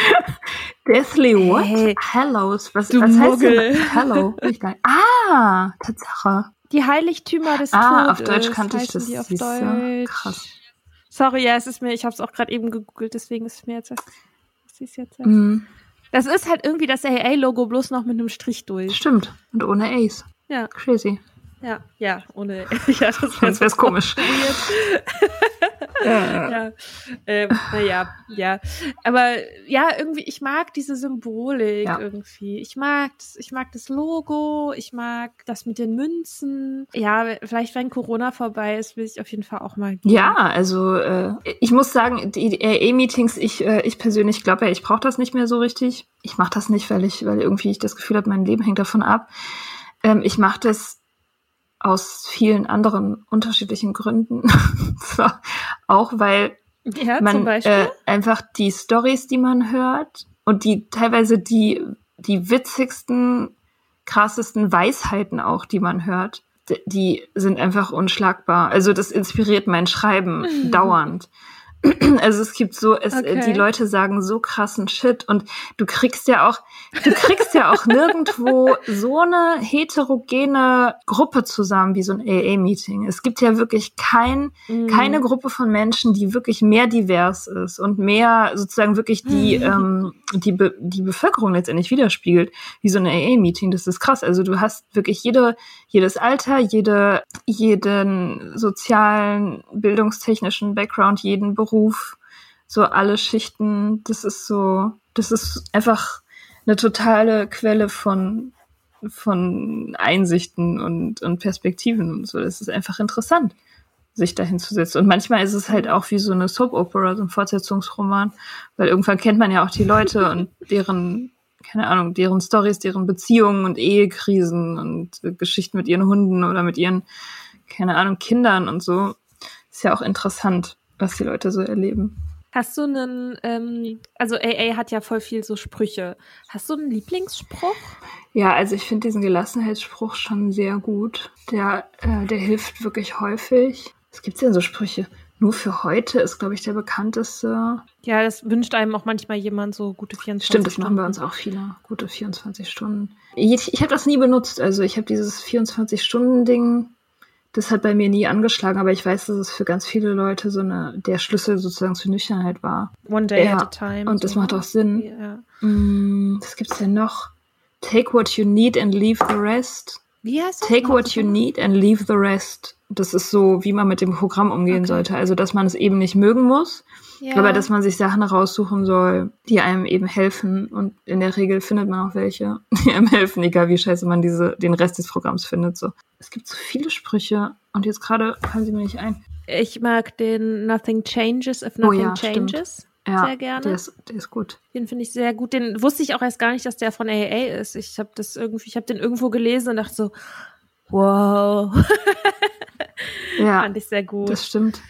Deathly what? Hey, Hallows. Was, was heißt denn? Hello. ah, Tatsache. Die Heiligtümer des ah, Todes. auf Deutsch kannte ich das. Die auf Deutsch. Krass. Sorry, ja, es ist mir, ich habe es auch gerade eben gegoogelt, deswegen ist es mir jetzt, was ist jetzt. Mm. Das ist halt irgendwie das AA-Logo bloß noch mit einem Strich durch. Stimmt. Und ohne Ace. Ja. Crazy. Ja, ja, ohne. Ja, das wäre Sonst wär's komisch. ja, ja. Ähm, naja, ja. Aber ja, irgendwie, ich mag diese Symbolik ja. irgendwie. Ich mag das, ich mag das Logo, ich mag das mit den Münzen. Ja, vielleicht wenn Corona vorbei ist, will ich auf jeden Fall auch mal gehen. Ja, also äh, ich muss sagen, die RE-Meetings, ich, äh, ich persönlich glaube ja, ich brauche das nicht mehr so richtig. Ich mache das nicht, weil ich, weil irgendwie ich das Gefühl habe, mein Leben hängt davon ab. Ähm, ich mache das aus vielen anderen unterschiedlichen Gründen. auch weil ja, man äh, einfach die Stories, die man hört und die teilweise die die witzigsten, krassesten Weisheiten auch, die man hört, die sind einfach unschlagbar. Also das inspiriert mein Schreiben dauernd. Also es gibt so, es, okay. die Leute sagen so krassen Shit und du kriegst ja auch, du kriegst ja auch nirgendwo so eine heterogene Gruppe zusammen wie so ein AA-Meeting. Es gibt ja wirklich kein, mm. keine Gruppe von Menschen, die wirklich mehr divers ist und mehr sozusagen wirklich die, mm. ähm, die, Be die Bevölkerung letztendlich widerspiegelt, wie so ein AA-Meeting. Das ist krass. Also du hast wirklich jede, jedes Alter, jede, jeden sozialen, bildungstechnischen Background, jeden Beruf Beruf, so alle Schichten. Das ist so, das ist einfach eine totale Quelle von, von Einsichten und, und Perspektiven und so. Das ist einfach interessant, sich dahin zu setzen. Und manchmal ist es halt auch wie so eine Soap Opera, so ein Fortsetzungsroman, weil irgendwann kennt man ja auch die Leute und deren keine Ahnung, deren Stories, deren Beziehungen und Ehekrisen und Geschichten mit ihren Hunden oder mit ihren, keine Ahnung, Kindern und so. Ist ja auch interessant was die Leute so erleben. Hast du einen, ähm, also AA hat ja voll viel so Sprüche. Hast du einen Lieblingsspruch? Ja, also ich finde diesen Gelassenheitsspruch schon sehr gut. Der, äh, der hilft wirklich häufig. Es gibt ja so Sprüche. Nur für heute ist, glaube ich, der bekannteste. Ja, das wünscht einem auch manchmal jemand so gute 24 Stunden. Stimmt, das machen bei uns auch viele. Gute 24 Stunden. Ich, ich habe das nie benutzt. Also ich habe dieses 24-Stunden-Ding das hat bei mir nie angeschlagen, aber ich weiß, dass es für ganz viele Leute so eine, der Schlüssel sozusagen zur Nüchternheit war. One day ja, at a time. Und so. das macht auch Sinn. Ja. Mm, was gibt's denn noch? Take what you need and leave the rest. Wie heißt das? Take what you need and leave the rest. Das ist so, wie man mit dem Programm umgehen Okay. sollte. Also, dass man es eben nicht mögen muss, Ja. aber dass man sich Sachen raussuchen soll, die einem eben helfen. Und in der Regel findet man auch welche, die einem helfen, egal wie scheiße man diese, den Rest des Programms findet. So. Es gibt so viele Sprüche und jetzt gerade fallen sie mir nicht ein. ich mag den Nothing Changes if Oh Nothing ja, stimmt. Ja, Sehr gerne. Der ist, der ist gut. Den finde ich sehr gut. Den wusste ich auch erst gar nicht, dass der von AAA ist. Ich habe das irgendwie, ich habe den irgendwo gelesen und dachte so, wow, Ja, fand ich sehr gut. das stimmt.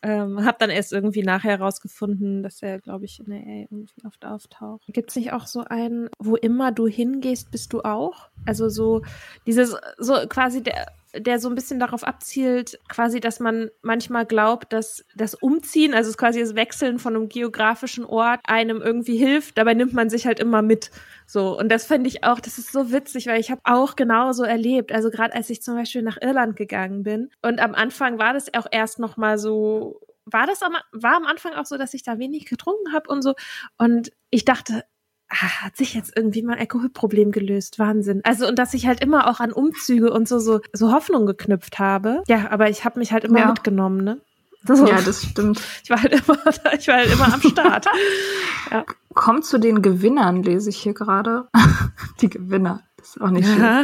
Ähm, hab dann erst irgendwie nachher herausgefunden, dass er, glaube ich, in AA irgendwie oft auftaucht. Gibt's nicht auch so einen, wo immer du hingehst, bist du auch? Also so dieses, so quasi der, der so ein bisschen darauf abzielt, quasi, dass man manchmal glaubt, dass das Umziehen, also quasi das Wechseln von einem geografischen Ort einem irgendwie hilft. Dabei nimmt man sich halt immer mit. So, und das finde ich auch, das ist so witzig, weil ich habe auch genauso erlebt. Also gerade als ich zum Beispiel nach Irland gegangen bin und am Anfang war das auch erst noch mal so, war das am, war am Anfang auch so, dass ich da wenig getrunken habe und so. Und ich dachte, ah, hat sich jetzt irgendwie mein Alkoholproblem gelöst. Wahnsinn. Also und dass ich halt immer auch an Umzüge und so so, so Hoffnung geknüpft habe. Ja, aber ich habe mich halt immer Ja. mitgenommen, ne? So. Ja, das stimmt. ich war halt immer, ich war halt immer am Start. Kommt zu den Gewinnern, lese ich hier gerade. Die Gewinner. Das ist auch nicht schön. Ja.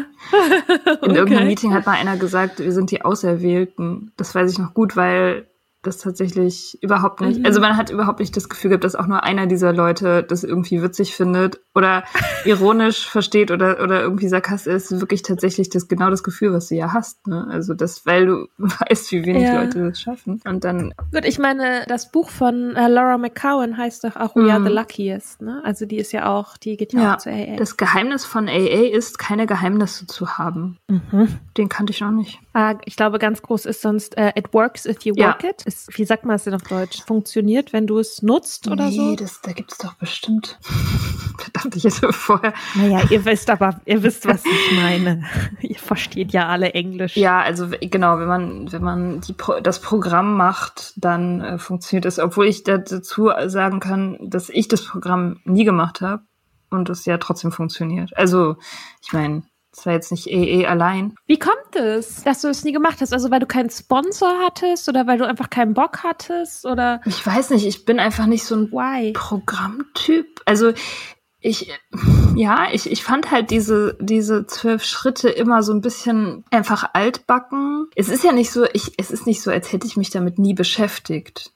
In irgendeinem Okay. Meeting hat mal einer gesagt, wir sind die Auserwählten. Das weiß ich noch gut, weil das tatsächlich überhaupt nicht, Mhm. also man hat überhaupt nicht das Gefühl gehabt, dass auch nur einer dieser Leute das irgendwie witzig findet oder ironisch versteht oder, oder irgendwie sarkastisch ist, wirklich tatsächlich das genau das Gefühl, was du ja hast, ne? Also das, weil du weißt, wie wenig Ja. Leute das schaffen. Und dann, Gut, ich meine, das Buch von äh, Laura McCowan heißt doch auch We Are Mhm. the Luckiest, ne? Also die ist ja auch, die geht ja, ja, auch zu AA. das Geheimnis von AA ist, keine Geheimnisse zu haben. Mhm. Den kannte ich noch nicht. Ah, ich glaube, ganz groß ist sonst äh, It works if you Ja. work it. Ist, wie sagt man es denn auf Deutsch? Funktioniert, wenn du es nutzt oder nee, so? das, da gibt's doch bestimmt. Verdammt, ich hätte vorher Naja, ihr wisst aber, ihr wisst, was ich meine. ihr versteht ja alle Englisch. Ja, also genau, wenn man wenn man die das Programm macht, dann äh, funktioniert es, obwohl ich da- dazu sagen kann, dass ich das Programm nie gemacht habe und es ja trotzdem funktioniert. Also, ich meine, es war jetzt nicht AA allein. Wie kommt es, dass du es nie gemacht hast? Also weil du keinen Sponsor hattest oder weil du einfach keinen Bock hattest oder Ich weiß nicht, ich bin einfach nicht so ein why? Programmtyp. Also ich, ja, ich, ich fand halt diese, diese zwölf Schritte immer so ein bisschen einfach altbacken. Es ist ja nicht so, ich, es ist nicht so, als hätte ich mich damit nie beschäftigt.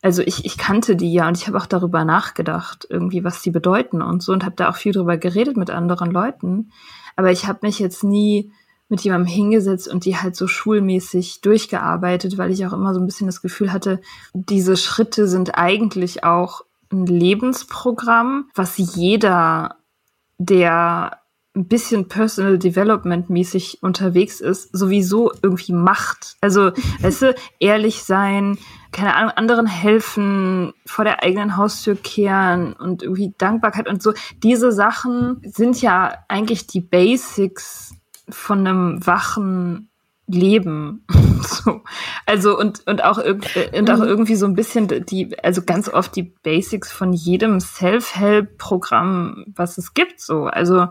Also ich, ich kannte die ja und ich habe auch darüber nachgedacht, irgendwie, was die bedeuten und so und habe da auch viel drüber geredet mit anderen Leuten. Aber ich habe mich jetzt nie mit jemandem hingesetzt und die halt so schulmäßig durchgearbeitet, weil ich auch immer so ein bisschen das Gefühl hatte, diese Schritte sind eigentlich auch ein Lebensprogramm, was jeder, der ein bisschen Personal Development mäßig unterwegs ist, sowieso irgendwie macht. Also, weißt du, ehrlich sein, keine Ahnung, anderen helfen, vor der eigenen Haustür kehren und irgendwie Dankbarkeit und so. Diese Sachen sind ja eigentlich die Basics von einem wachen Leben. so. Also und, und auch äh, und auch Mhm. irgendwie so ein bisschen die, also ganz oft die Basics von jedem Self-Help-Programm, was es gibt. So. Also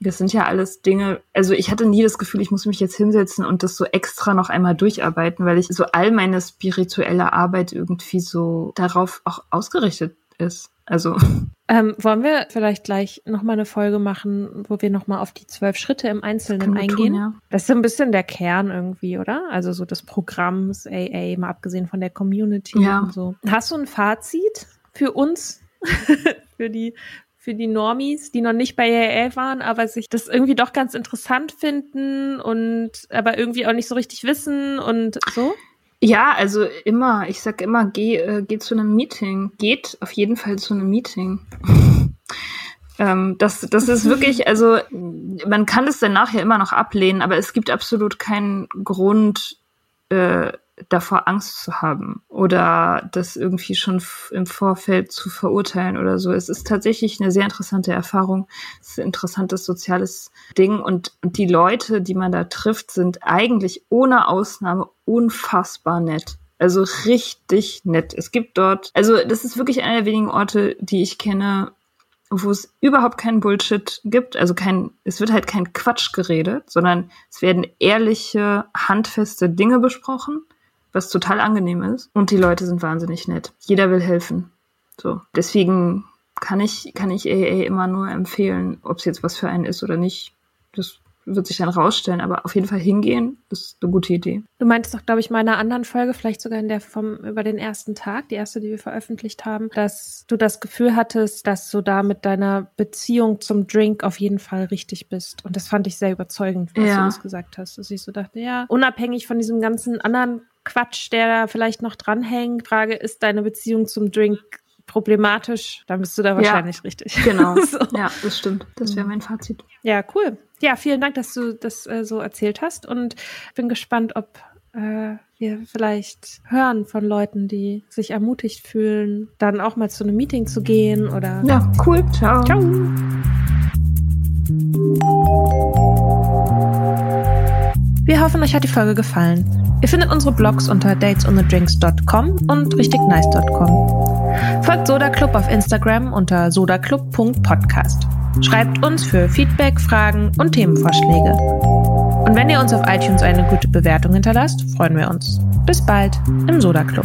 das sind ja alles Dinge, also ich hatte nie das Gefühl, ich muss mich jetzt hinsetzen und das so extra noch einmal durcharbeiten, weil ich so all meine spirituelle Arbeit irgendwie so darauf auch ausgerichtet ist. Also Ähm, wollen wir vielleicht gleich nochmal eine Folge machen, wo wir nochmal auf die zwölf Schritte im Einzelnen eingehen? tun, ja. Das ist so ein bisschen der Kern irgendwie, oder? Also so des Programms AA, mal abgesehen von der Community Ja. und so. Hast du ein Fazit für uns, für die für die Normies, die noch nicht bei AA waren, aber sich das irgendwie doch ganz interessant finden und aber irgendwie auch nicht so richtig wissen und so? Ja, also immer, ich sag immer, geh, äh, geh zu einem Meeting. Geht auf jeden Fall zu einem Meeting. ähm, das, das ist wirklich, also man kann es dann nachher immer noch ablehnen, aber es gibt absolut keinen Grund, äh, davor Angst zu haben oder das irgendwie schon im Vorfeld zu verurteilen oder so. Es ist tatsächlich eine sehr interessante Erfahrung. Es ist ein interessantes soziales Ding und die Leute, die man da trifft, sind eigentlich ohne Ausnahme unfassbar nett. Also richtig nett. Es gibt dort, also das ist wirklich einer der wenigen Orte, die ich kenne, wo es überhaupt keinen Bullshit gibt, also kein, es wird halt kein Quatsch geredet, sondern es werden ehrliche, handfeste Dinge besprochen, was total angenehm ist. Und die Leute sind wahnsinnig nett. Jeder will helfen. So. Deswegen kann ich, kann ich AA immer nur empfehlen, ob es jetzt was für einen ist oder nicht. Das wird sich dann rausstellen, aber auf jeden Fall hingehen ist eine gute Idee. Du meintest doch, glaube ich, in einer anderen Folge, vielleicht sogar in der vom über den ersten Tag, die erste, die wir veröffentlicht haben, dass du das Gefühl hattest, dass du da mit deiner Beziehung zum Drink auf jeden Fall richtig bist. Und das fand ich sehr überzeugend, was ja. du das gesagt hast. Dass ich so dachte, ja, unabhängig von diesem ganzen anderen Quatsch, der da vielleicht noch dranhängt, Frage, ist deine Beziehung zum Drink problematisch, dann bist du da wahrscheinlich ja, richtig. Genau. so. Ja, das stimmt. Das wäre mein Fazit. Ja, cool. Ja, vielen Dank, dass du das äh, so erzählt hast und bin gespannt, ob äh, wir vielleicht hören von Leuten, die sich ermutigt fühlen, dann auch mal zu einem Meeting zu gehen oder. Ja, cool. Ciao. Ciao. Wir hoffen, euch hat die Folge gefallen. Ihr findet unsere Blogs unter datesonthedrinks.com und richtignice.com. Folgt Soda Club auf Instagram unter sodaclub.podcast. Schreibt uns für Feedback, Fragen und Themenvorschläge. Und wenn ihr uns auf iTunes eine gute Bewertung hinterlasst, freuen wir uns. Bis bald im Soda Club.